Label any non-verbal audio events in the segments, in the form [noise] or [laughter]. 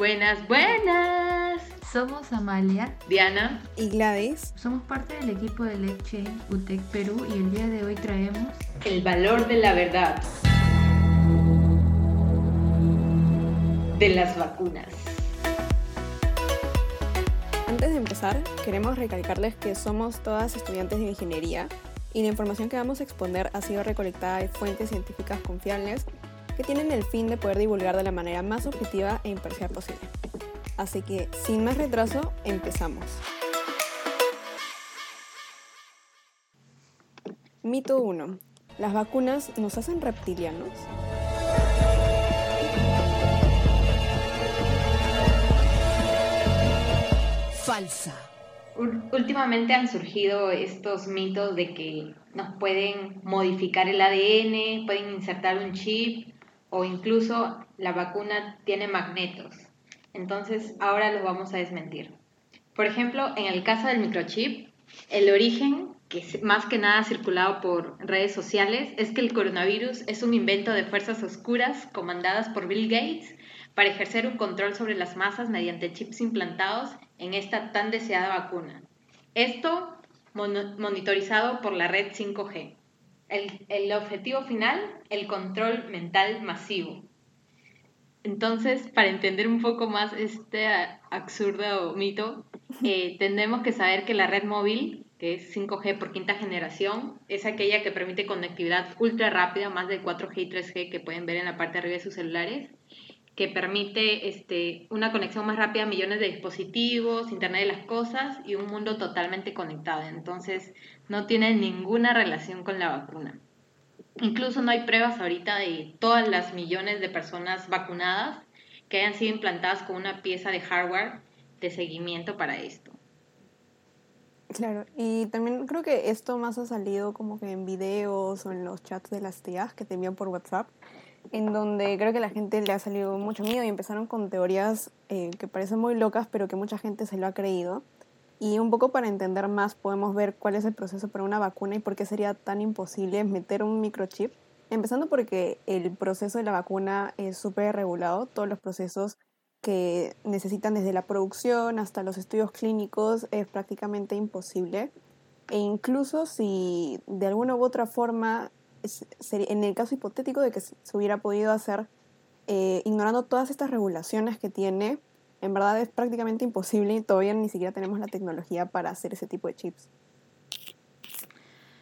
Buenas, buenas. Somos Amalia, Diana y Gladys. Somos parte del equipo de LegChain UTEC Perú y el día de hoy traemos el valor de la verdad de las vacunas. Antes de empezar, queremos recalcarles que somos todas estudiantes de ingeniería y la información que vamos a exponer ha sido recolectada de fuentes científicas confiables que tienen el fin de poder divulgar de la manera más objetiva e imparcial posible. Así que, sin más retraso, empezamos. Mito 1. ¿Las vacunas nos hacen reptilianos? Falsa. Últimamente han surgido estos mitos de que nos pueden modificar el ADN, pueden insertar un chip o incluso la vacuna tiene magnetos. Entonces ahora los vamos a desmentir. Por ejemplo, en el caso del microchip, el origen, que más que nada circulado por redes sociales, es que el coronavirus es un invento de fuerzas oscuras comandadas por Bill Gates para ejercer un control sobre las masas mediante chips implantados en esta tan deseada vacuna. Esto monitorizado por la red 5G. El, el, objetivo final, el control mental masivo. Entonces, para entender un poco más este absurdo mito, [laughs] eh, tenemos que saber que la red móvil, que es 5G por quinta generación, es aquella que permite conectividad ultra rápida, más de 4G y 3G que pueden ver en la parte de arriba de sus celulares, que permite este, una conexión más rápida a millones de dispositivos, Internet de las Cosas y un mundo totalmente conectado. Entonces, no tiene ninguna relación con la vacuna. Incluso no hay pruebas ahorita de todas las millones de personas vacunadas que hayan sido implantadas con una pieza de hardware de seguimiento para esto. Claro, y también creo que esto más ha salido como que en videos o en los chats de las tías que te envían por WhatsApp, en donde creo que la gente le ha salido mucho miedo y empezaron con teorías eh, que parecen muy locas, pero que mucha gente se lo ha creído. Y un poco para entender más podemos ver cuál es el proceso para una vacuna y por qué sería tan imposible meter un microchip. Empezando porque el proceso de la vacuna es súper regulado, todos los procesos que necesitan desde la producción hasta los estudios clínicos es prácticamente imposible. E incluso si de alguna u otra forma en el caso hipotético de que se hubiera podido hacer eh, ignorando todas estas regulaciones que tiene, en verdad es prácticamente imposible y todavía ni siquiera tenemos la tecnología para hacer ese tipo de chips.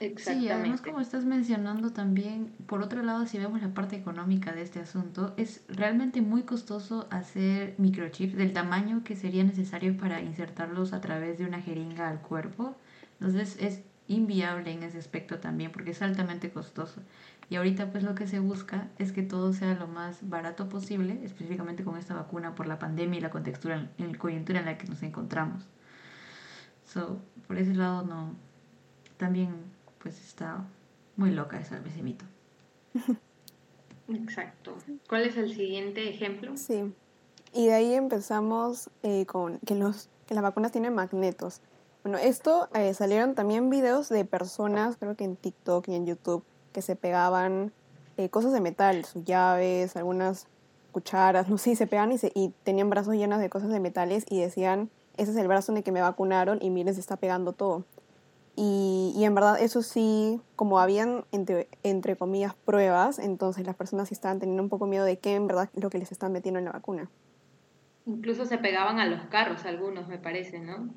Exactamente. Sí, además como estás mencionando también, por otro lado, si vemos la parte económica de este asunto, es realmente muy costoso hacer microchips del tamaño que sería necesario para insertarlos a través de una jeringa al cuerpo. Entonces es inviable en ese aspecto también porque es altamente costoso. Y ahorita pues lo que se busca es que todo sea lo más barato posible, específicamente con esta vacuna por la pandemia y la contextura, en la coyuntura en la que nos encontramos. So, por ese lado no, también pues está muy loca ese, ese mito. Exacto. ¿Cuál es el siguiente ejemplo? Sí. Y de ahí empezamos eh, con que, los, que las vacunas tienen magnetos. Bueno, esto eh, salieron también videos de personas, creo que en TikTok y en YouTube, que se pegaban eh, cosas de metal, sus llaves, algunas cucharas, no sé, se pegaban y, y tenían brazos llenos de cosas de metales y decían, ese es el brazo en el que me vacunaron y miren, se está pegando todo. Y, y en verdad eso sí, como habían entre, entre comillas pruebas, entonces las personas sí estaban teniendo un poco miedo de qué en verdad lo que les están metiendo en la vacuna. Incluso se pegaban a los carros algunos, me parece, ¿no?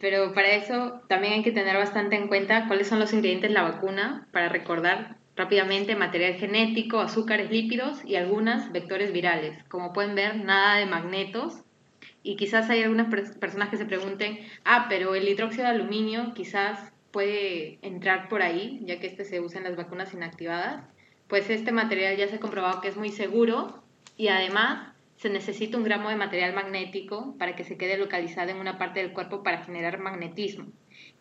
Pero para eso también hay que tener bastante en cuenta cuáles son los ingredientes de la vacuna para recordar rápidamente material genético, azúcares lípidos y algunas vectores virales. Como pueden ver, nada de magnetos. Y quizás hay algunas personas que se pregunten, ah, pero el hidróxido de aluminio quizás puede entrar por ahí, ya que este se usa en las vacunas inactivadas. Pues este material ya se ha comprobado que es muy seguro y además se necesita un gramo de material magnético para que se quede localizado en una parte del cuerpo para generar magnetismo.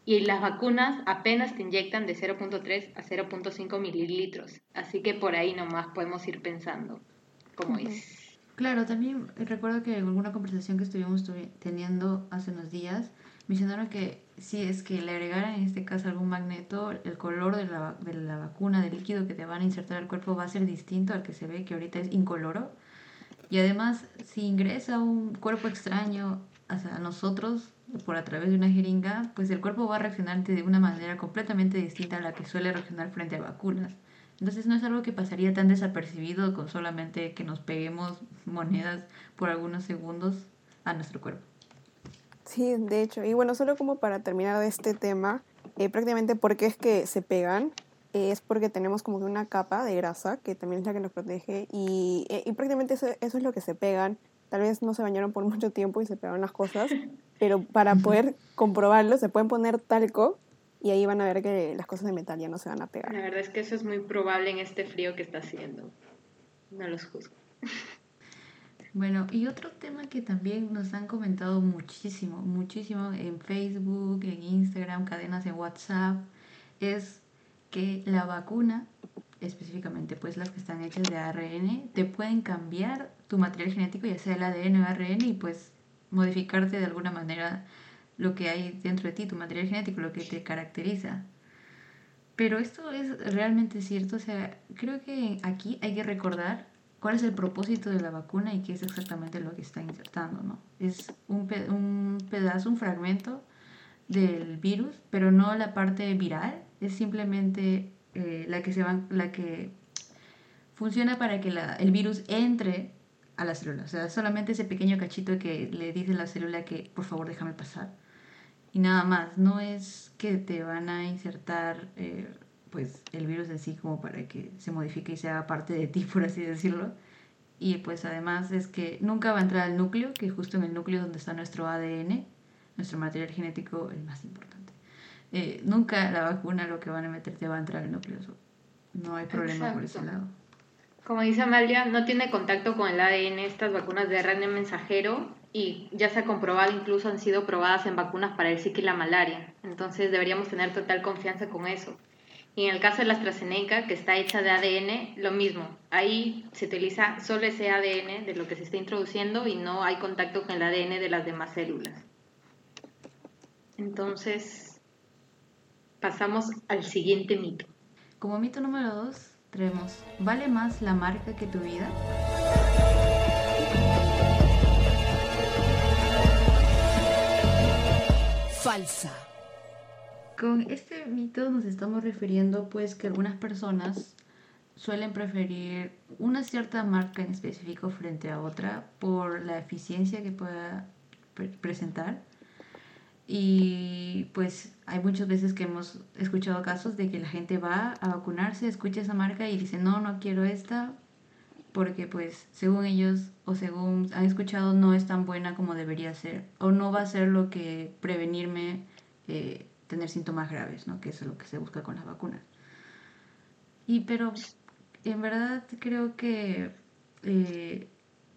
Y las vacunas apenas te inyectan de 0.3 a 0.5 mililitros. Así que por ahí nomás podemos ir pensando cómo es. Claro, también recuerdo que en alguna conversación que estuvimos teniendo hace unos días, mencionaron que si es que le agregaran en este caso algún magneto, el color de la, de la vacuna, del líquido que te van a insertar al cuerpo va a ser distinto al que se ve que ahorita es incoloro Y además, si ingresa un cuerpo extraño a nosotros por a través de una jeringa, pues el cuerpo va a reaccionar de una manera completamente distinta a la que suele reaccionar frente a vacunas. Entonces no es algo que pasaría tan desapercibido con solamente que nos peguemos monedas por algunos segundos a nuestro cuerpo. Sí, de hecho. Y bueno, solo como para terminar de este tema, eh, prácticamente porque es que se pegan, es porque tenemos como que una capa de grasa que también es la que nos protege y, eh, y prácticamente eso, eso, es lo que se pegan. Tal vez no se bañaron por [laughs] mucho tiempo y se pegaron las cosas, pero para poder comprobarlo se pueden poner talco y ahí van a ver que las cosas de metal ya no se van a pegar. La verdad es que eso es muy probable en este frío que está haciendo. No los juzgo. Bueno, y otro tema que también nos han comentado muchísimo, muchísimo en Facebook, en Instagram, cadenas en WhatsApp, es que la vacuna, específicamente pues las que están hechas de ARN, te pueden cambiar tu material genético, ya sea el ADN o ARN, y pues modificarte de alguna manera lo que hay dentro de ti, tu material genético, lo que te caracteriza. Pero esto es realmente cierto, o sea, creo que aquí hay que recordar cuál es el propósito de la vacuna y qué es exactamente lo que está insertando, ¿no? Es un, un pedazo, un fragmento del virus, pero no la parte viral, es simplemente eh, la, que se va, la que funciona para que la, el virus entre a la célula. O sea, solamente ese pequeño cachito que le dice a la célula que por favor déjame pasar. Y nada más, no es que te van a insertar eh, pues el virus en sí como para que se modifique y sea parte de ti, [laughs] por así decirlo. Y pues además es que nunca va a entrar al núcleo, que justo en el núcleo donde está nuestro ADN, nuestro material genético, el más importante. Eh, nunca la vacuna lo que van a meter te va a entrar al núcleo. No hay problema por ese lado. Como dice Amalia, no tiene contacto con el ADN estas vacunas de RNA mensajero y ya se ha comprobado, incluso han sido probadas en vacunas para el Zika y la malaria. Entonces deberíamos tener total confianza con eso. Y en el caso de la AstraZeneca, que está hecha de ADN, lo mismo. Ahí se utiliza solo ese ADN de lo que se está introduciendo y no hay contacto con el ADN de las demás células. Entonces, pasamos al siguiente mito. Como mito número dos, tenemos, ¿vale más la marca que tu vida? Falsa. Con este mito nos estamos refiriendo pues que algunas personas suelen preferir una cierta marca en específico frente a otra por la eficiencia que pueda presentar y pues hay muchas veces que hemos escuchado casos de que la gente va a vacunarse, escucha esa marca y dice, no, no quiero esta, porque pues según ellos o según han escuchado no es tan buena como debería ser, o no va a ser lo que prevenirme eh, tener síntomas graves, ¿no? que es lo que se busca con las vacunas. Y pero en verdad creo que eh,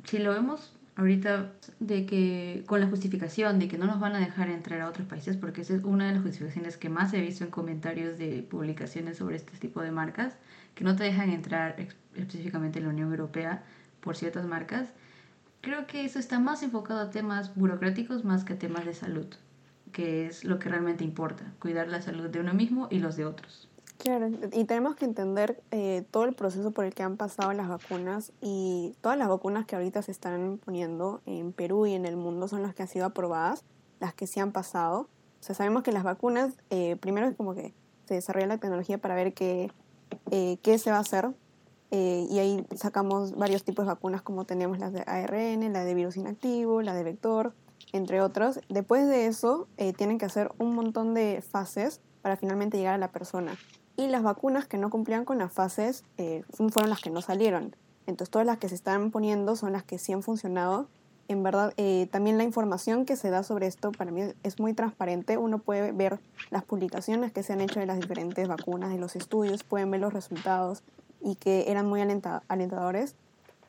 si lo vemos ahorita de que con la justificación de que no nos van a dejar entrar a otros países, porque esa es una de las justificaciones que más he visto en comentarios de publicaciones sobre este tipo de marcas, que no te dejan entrar específicamente en la Unión Europea por ciertas marcas, creo que eso está más enfocado a temas burocráticos más que a temas de salud, que es lo que realmente importa, cuidar la salud de uno mismo y los de otros. Claro, y tenemos que entender eh, todo el proceso por el que han pasado las vacunas y todas las vacunas que ahorita se están poniendo en Perú y en el mundo son las que han sido aprobadas, las que se han pasado. O sea, sabemos que las vacunas, eh, primero como que se desarrolla la tecnología para ver qué, eh, qué se va a hacer y ahí sacamos varios tipos de vacunas como tenemos las de ARN, la de virus inactivo, la de vector, entre otros. Después de eso tienen que hacer un montón de fases para finalmente llegar a la persona y las vacunas que no cumplían con las fases eh, fueron las que no salieron. Entonces todas las que se están poniendo son las que sí han funcionado. En verdad, eh, también la información que se da sobre esto para mí es muy transparente. Uno puede ver las publicaciones que se han hecho de las diferentes vacunas, de los estudios, pueden ver los resultados y que eran muy alentadores.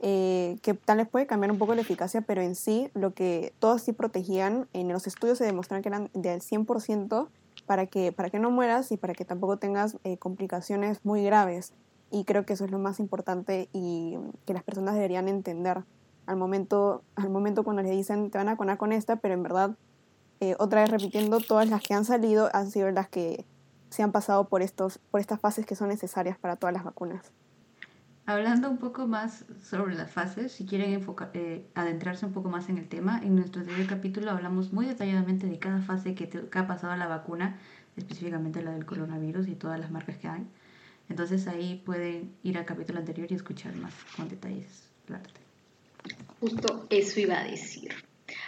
Eh, que tal vez puede cambiar un poco la eficacia, pero en sí, lo que todos sí protegían, en los estudios se demostraron que eran del 100% para que, para que no mueras y para que tampoco tengas eh, complicaciones muy graves. Y creo que eso es lo más importante y que las personas deberían entender al momento, al momento cuando le dicen te van a vacunar con esta, pero en verdad, eh, otra vez repitiendo, todas las que han salido han sido las que se han pasado por, estos, por estas fases que son necesarias para todas las vacunas. Hablando un poco más sobre las fases, si quieren enfocar, eh, adentrarse un poco más en el tema, en nuestro anterior capítulo hablamos muy detalladamente de cada fase que, que ha pasado la vacuna, específicamente la del coronavirus y todas las marcas que hay. Entonces ahí pueden ir al capítulo anterior y escuchar más con detalles Justo eso iba a decir.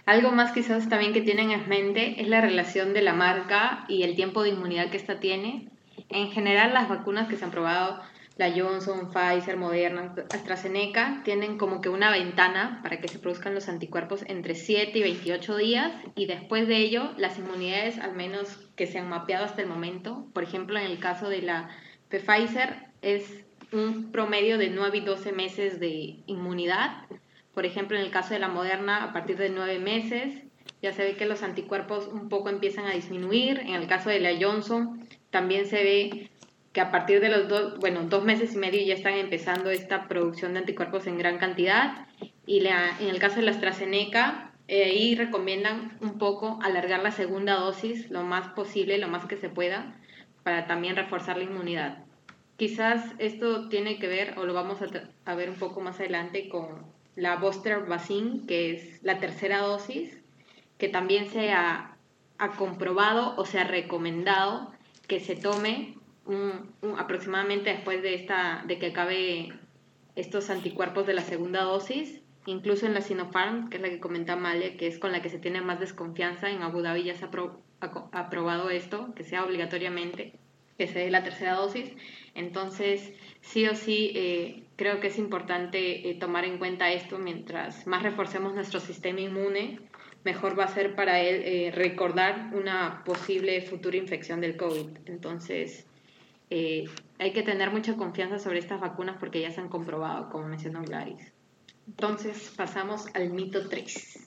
Algo más quizás también que tienen en mente es la relación de la marca y el tiempo de inmunidad que ésta tiene. En general las vacunas que se han probado, la Johnson, Pfizer, Moderna, AstraZeneca, tienen como que una ventana para que se produzcan los anticuerpos entre 7 y 28 días y después de ello las inmunidades, al menos que se han mapeado hasta el momento, por ejemplo en el caso de la Pfizer es un promedio de 9 y 12 meses de inmunidad. Por ejemplo, en el caso de la Moderna, a partir de 9 meses, ya se ve que los anticuerpos un poco empiezan a disminuir. En el caso de la Johnson, también se ve que a partir de los dos, bueno, dos meses y medio ya están empezando esta producción de anticuerpos en gran cantidad. Y la, en el caso de la AstraZeneca, eh, ahí recomiendan un poco alargar la segunda dosis lo más posible, lo más que se pueda, para también reforzar la inmunidad. Quizás esto tiene que ver, o lo vamos a, ver un poco más adelante, con la booster vaccine, que es la tercera dosis, que también se ha, comprobado o se ha recomendado que se tome aproximadamente después de, esta, de que acabe estos anticuerpos de la segunda dosis, incluso en la Sinopharm, que es la que comenta Male, que es con la que se tiene más desconfianza, en Abu Dhabi ya se ha aprobado esto, que sea obligatoriamente que se dé la tercera dosis. Entonces, sí o sí, eh, creo que es importante eh, tomar en cuenta esto mientras más reforcemos nuestro sistema inmune, mejor va a ser para él eh, recordar una posible futura infección del COVID. Entonces, hay que tener mucha confianza sobre estas vacunas porque ya se han comprobado, como mencionó Gladys. Entonces, pasamos al mito 3.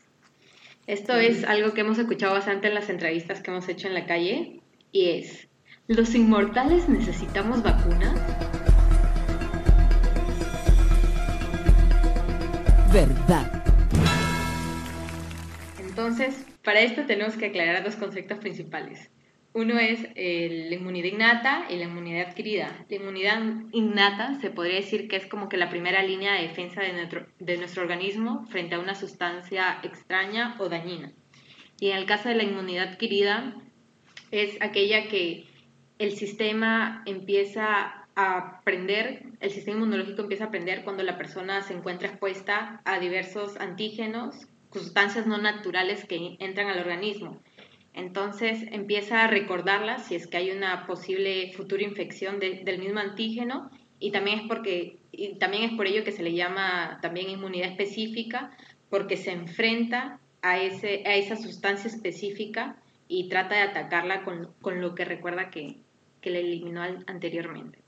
Esto es algo que hemos escuchado bastante en las entrevistas que hemos hecho en la calle y es, ¿los inmortales necesitamos vacunas? Verdad. Entonces, para esto tenemos que aclarar dos conceptos principales. Uno es eh, la inmunidad innata y la inmunidad adquirida. La inmunidad innata se podría decir que es como que la primera línea de defensa de nuestro, de nuestro organismo frente a una sustancia extraña o dañina. Y en el caso de la inmunidad adquirida es aquella que el sistema empieza a aprender, el sistema inmunológico empieza a aprender cuando la persona se encuentra expuesta a diversos antígenos, sustancias no naturales que entran al organismo entonces empieza a recordarla si es que hay una posible futura infección del mismo antígeno y también es porque también es por ello que se le llama también inmunidad específica porque se enfrenta a ese a esa sustancia específica y trata de atacarla con, con lo que recuerda que, que le eliminó anteriormente.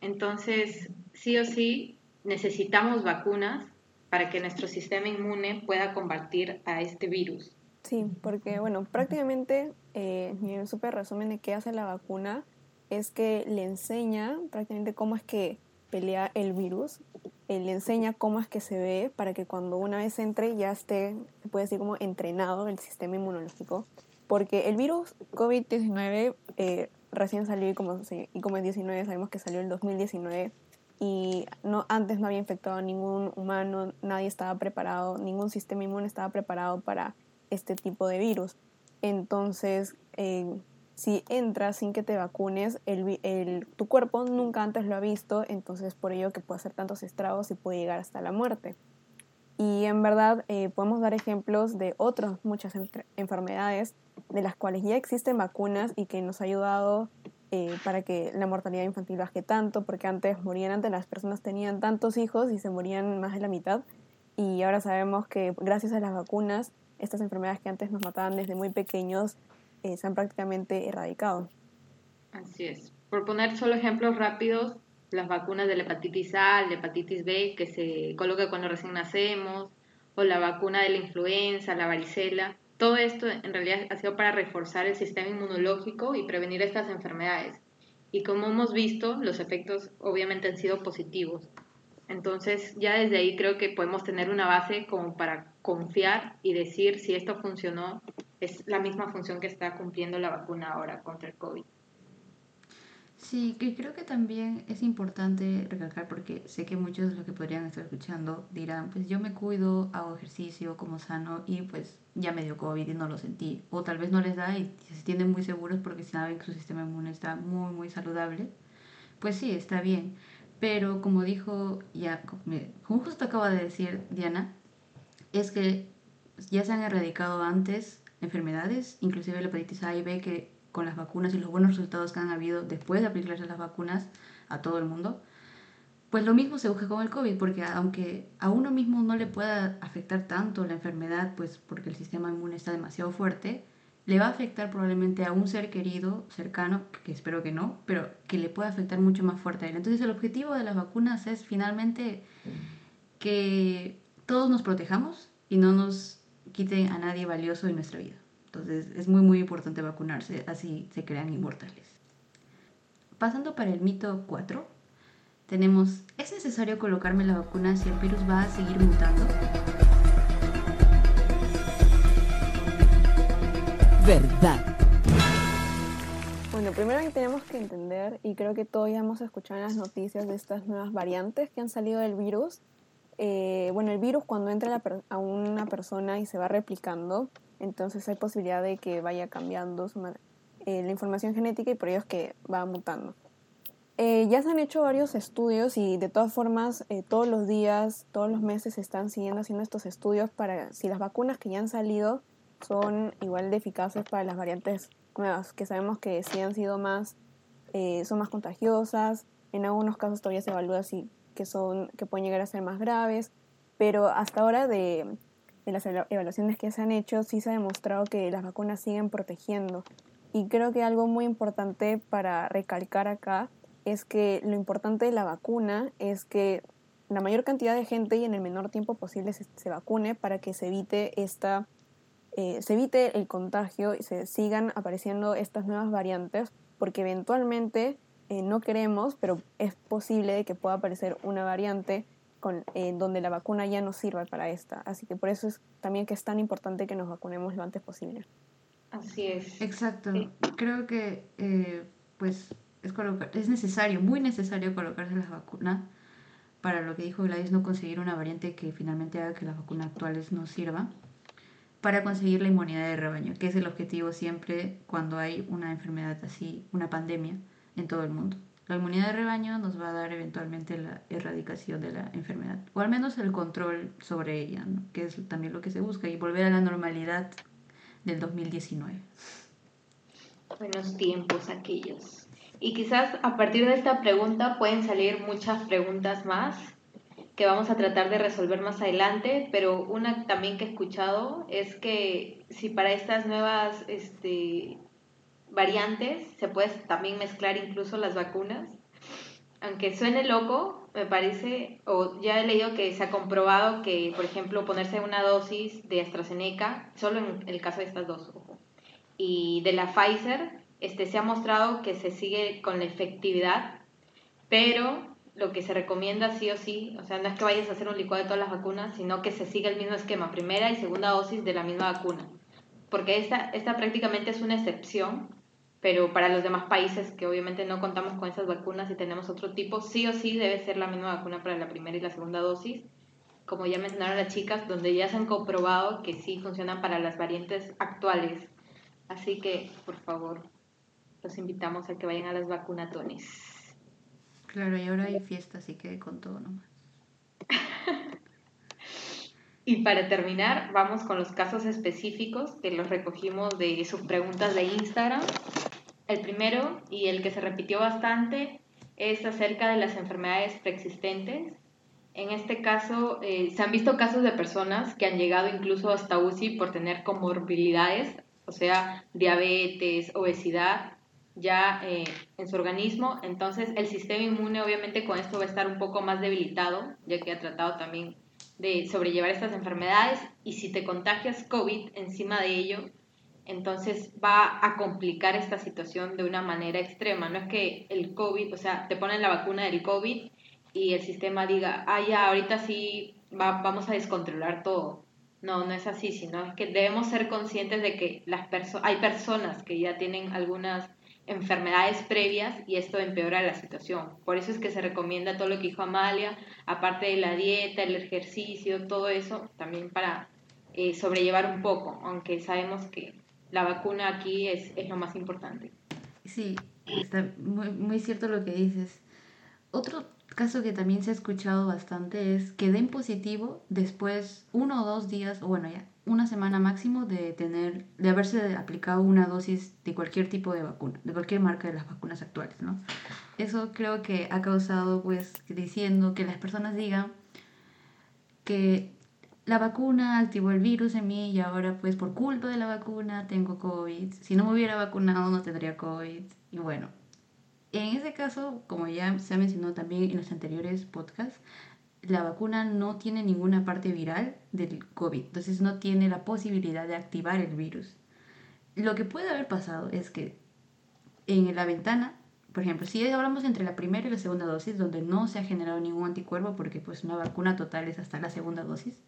Entonces, sí o sí, necesitamos vacunas para que nuestro sistema inmune pueda combatir a este virus. Sí, porque bueno, prácticamente eh, mi súper resumen de qué hace la vacuna es que le enseña prácticamente cómo es que pelea el virus, eh, le enseña cómo es que se ve para que cuando una vez entre ya esté, se puede decir como entrenado el sistema inmunológico, porque el virus COVID-19 eh, recién salió y como, y como 19 sabemos que salió en 2019 y no, antes no había infectado a ningún humano, nadie estaba preparado, ningún sistema inmune estaba preparado para este tipo de virus. Entonces, eh, si entras sin que te vacunes, tu cuerpo nunca antes lo ha visto, entonces por ello que puede hacer tantos estragos y puede llegar hasta la muerte. Y en verdad eh, podemos dar ejemplos de otras muchas enfermedades de las cuales ya existen vacunas y que nos ha ayudado eh, para que la mortalidad infantil baje tanto, porque antes morían, antes las personas tenían tantos hijos y se morían más de la mitad. Y ahora sabemos que gracias a las vacunas estas enfermedades que antes nos mataban desde muy pequeños eh, se han prácticamente erradicado. Así es. Por poner solo ejemplos rápidos, las vacunas de la hepatitis A, la hepatitis B, que se coloca cuando recién nacemos, o la vacuna de la influenza, la varicela. Todo esto en realidad ha sido para reforzar el sistema inmunológico y prevenir estas enfermedades. Y como hemos visto, los efectos obviamente han sido positivos. Entonces ya desde ahí creo que podemos tener una base como para confiar y decir si esto funcionó, es la misma función que está cumpliendo la vacuna ahora contra el COVID. Sí, que creo que también es importante recalcar porque sé que muchos de los que podrían estar escuchando dirán, pues yo me cuido, hago ejercicio, como sano y pues ya me dio COVID y no lo sentí. O tal vez no les da y se sienten muy seguros porque saben que su sistema inmune está muy, muy saludable. Pues sí, está bien. Pero como dijo, ya, como justo acaba de decir Diana, es que ya se han erradicado antes enfermedades, inclusive la hepatitis A y B, que con las vacunas y los buenos resultados que han habido después de aplicarse las vacunas a todo el mundo, pues lo mismo se busca con el COVID, porque aunque a uno mismo no le pueda afectar tanto la enfermedad, pues porque el sistema inmune está demasiado fuerte, le va a afectar probablemente a un ser querido, cercano, que espero que no, pero que le pueda afectar mucho más fuerte a él. Entonces el objetivo de las vacunas es finalmente que todos nos protejamos y no nos quiten a nadie valioso en nuestra vida. Entonces es muy muy importante vacunarse, así se crean inmortales. Pasando para el mito 4, tenemos, ¿es necesario colocarme la vacuna si el virus va a seguir mutando? Verdad. Bueno, primero que tenemos que entender, y creo que todos ya hemos escuchado en las noticias de estas nuevas variantes que han salido del virus. Eh, bueno, el virus cuando entra a una persona y se va replicando, entonces hay posibilidad de que vaya cambiando eh, la información genética y por ello es que va mutando. Eh, ya se han hecho varios estudios y de todas formas eh, todos los días, todos los meses se están siguiendo haciendo estos estudios para si las vacunas que ya han salido son igual de eficaces para las variantes nuevas, que sabemos que si han sido más, son más contagiosas, en algunos casos todavía se evalúa si que, son, que pueden llegar a ser más graves, pero hasta ahora de, de las evaluaciones que se han hecho, sí se ha demostrado que las vacunas siguen protegiendo. Y creo que algo muy importante para recalcar acá es que lo importante de la vacuna es que la mayor cantidad de gente y en el menor tiempo posible se, vacune para que se evite esta eh, se evite el contagio y se sigan apareciendo estas nuevas variantes porque eventualmente eh, no queremos pero es posible que pueda aparecer una variante con, eh, donde la vacuna ya no sirva para esta. Así que por eso es también que es tan importante que nos vacunemos lo antes posible. Así es. Exacto. Creo que eh, pues es, es necesario, muy necesario colocarse la vacuna para lo que dijo Gladys, no conseguir una variante que finalmente haga que las vacunas actuales no sirvan, para conseguir la inmunidad de rebaño, que es el objetivo siempre cuando hay una enfermedad así, una pandemia en todo el mundo. La inmunidad de rebaño nos va a dar eventualmente la erradicación de la enfermedad, o al menos el control sobre ella, que es también lo que se busca, y volver a la normalidad del 2019. Buenos tiempos aquellos. Y quizás a partir de esta pregunta pueden salir muchas preguntas más que vamos a tratar de resolver más adelante, pero una también que he escuchado es que si para estas nuevas este, variantes, se puede también mezclar incluso las vacunas. Aunque suene loco, me parece, o ya he leído que se ha comprobado que, por ejemplo, ponerse una dosis de AstraZeneca, solo en el caso de estas dos, y de la Pfizer, este, se ha mostrado que se sigue con la efectividad, pero lo que se recomienda sí o sí, o sea, no es que vayas a hacer un licuado de todas las vacunas, sino que se siga el mismo esquema, primera y segunda dosis de la misma vacuna, porque esta, esta prácticamente es una excepción pero para los demás países que obviamente no contamos con esas vacunas y tenemos otro tipo, sí o sí debe ser la misma vacuna para la primera y la segunda dosis, como ya mencionaron las chicas, donde ya se han comprobado que sí funcionan para las variantes actuales. Así que, por favor, los invitamos a que vayan a las vacunatones. Claro, y ahora hay fiesta, así que con todo nomás. [laughs] y para terminar, vamos con los casos específicos que los recogimos de sus preguntas de Instagram. El primero, y el que se repitió bastante, es acerca de las enfermedades preexistentes. En este caso, eh, se han visto casos de personas que han llegado incluso hasta UCI por tener comorbilidades, o sea, diabetes, obesidad, ya eh, en su organismo. Entonces, el sistema inmune obviamente con esto va a estar un poco más debilitado, ya que ha tratado también de sobrellevar estas enfermedades. Y si te contagias COVID encima de ello, entonces va a complicar esta situación de una manera extrema. No es que el COVID, o sea, te ponen la vacuna del COVID y el sistema diga, ah, ya, ahorita sí va, vamos a descontrolar todo. No, no es así, sino es que debemos ser conscientes de que las hay personas que ya tienen algunas enfermedades previas y esto empeora la situación. Por eso es que se recomienda todo lo que dijo Amalia, aparte de la dieta, el ejercicio, todo eso, también para eh, sobrellevar un poco, aunque sabemos que la vacuna aquí es, es lo más importante. Sí, está muy, muy cierto lo que dices. Otro caso que también se ha escuchado bastante es que den positivo después uno o dos días, o bueno, ya una semana máximo de tener, de haberse aplicado una dosis de cualquier tipo de vacuna, de cualquier marca de las vacunas actuales, ¿no? Eso creo que ha causado, pues, diciendo que las personas digan que la vacuna activó el virus en mí y ahora, pues, por culpa de la vacuna tengo COVID. Si no me hubiera vacunado no tendría COVID. Y bueno, en ese caso, como ya se ha mencionado también en los anteriores podcasts, la vacuna no tiene ninguna parte viral del COVID, entonces no tiene la posibilidad de activar el virus. Lo que puede haber pasado es que en la ventana, por ejemplo, si hablamos entre la primera y la segunda dosis, donde no se ha generado ningún anticuerpo, porque pues una vacuna total es hasta la segunda dosis,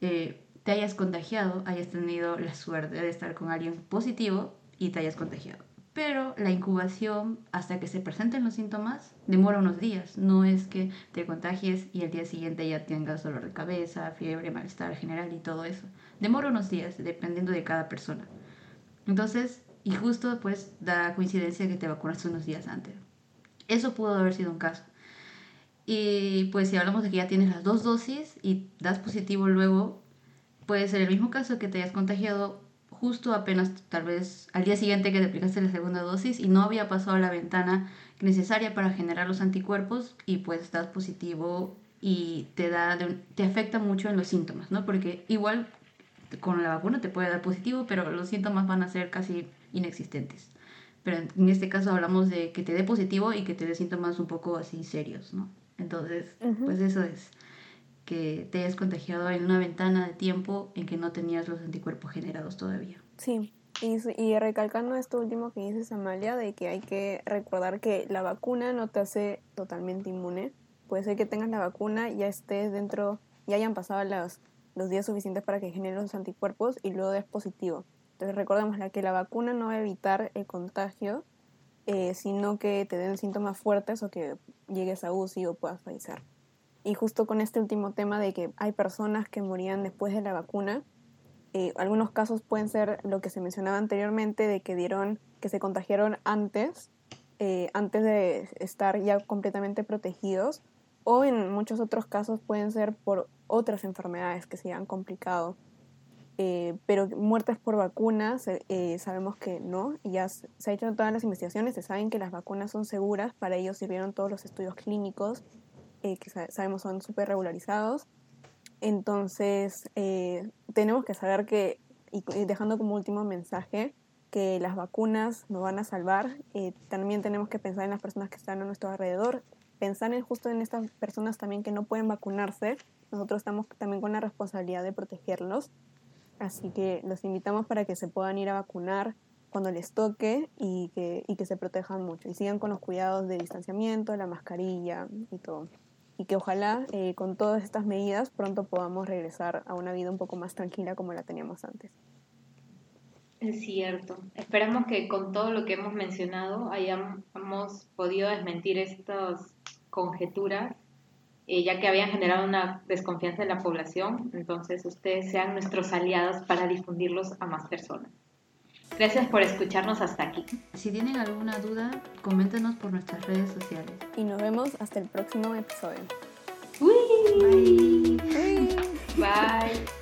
eh, te hayas contagiado, hayas tenido la suerte de estar con alguien positivo y te hayas contagiado pero la incubación hasta que se presenten los síntomas demora unos días. No es que te contagies y el día siguiente ya tengas dolor de cabeza, fiebre, malestar general y todo eso. Demora unos días dependiendo de cada persona. Entonces, y justo pues da coincidencia que te vacunaste unos días antes. Eso pudo haber sido un caso. Y pues si hablamos de que ya tienes las dos dosis y das positivo luego, puede ser el mismo caso que te hayas contagiado justo apenas tal vez al día siguiente que te aplicaste la segunda dosis y no había pasado la ventana necesaria para generar los anticuerpos y pues estás positivo y te da te afecta mucho en los síntomas, ¿no? Porque igual con la vacuna te puede dar positivo, pero los síntomas van a ser casi inexistentes. Pero en este caso hablamos de que te dé positivo y que te dé síntomas un poco así serios, ¿no? Entonces, pues eso es que te hayas contagiado en una ventana de tiempo en que no tenías los anticuerpos generados todavía. Sí, y, y, recalcando esto último que dices, Amalia, de que hay que recordar que la vacuna no te hace totalmente inmune. Puede ser que tengas la vacuna, ya estés dentro, ya hayan pasado los, los días suficientes para que generen los anticuerpos y luego des positivo. Entonces recordemos que la vacuna no va a evitar el contagio, eh, sino que te den síntomas fuertes o que llegues a UCI o puedas fallecer. Y justo con este último tema de que hay personas que morían después de la vacuna, eh, algunos casos pueden ser lo que se mencionaba anteriormente de que dieron, que se contagiaron antes, eh, antes de estar ya completamente protegidos, o en muchos otros casos pueden ser por otras enfermedades que se han complicado. Eh, pero muertes por vacunas, sabemos que no, ya se, se han hecho todas las investigaciones, se saben que las vacunas son seguras, para ello sirvieron todos los estudios clínicos eh, que sabemos son súper regularizados. Entonces, eh, tenemos que saber que, y dejando como último mensaje, que las vacunas nos van a salvar. Eh, también tenemos que pensar en las personas que están a nuestro alrededor, pensar en justo en estas personas también que no pueden vacunarse. Nosotros estamos también con la responsabilidad de protegerlos. Así que los invitamos para que se puedan ir a vacunar cuando les toque y que, y que se protejan mucho y sigan con los cuidados de distanciamiento, la mascarilla y todo y que ojalá eh, con todas estas medidas pronto podamos regresar a una vida un poco más tranquila como la teníamos antes. Es cierto. Esperamos que con todo lo que hemos mencionado hayamos podido desmentir estas conjeturas, eh, ya que habían generado una desconfianza en la población. Entonces ustedes sean nuestros aliados para difundirlos a más personas. Gracias por escucharnos hasta aquí. Si tienen alguna duda, coméntenos por nuestras redes sociales. Y nos vemos hasta el próximo episodio. Bye. Bye.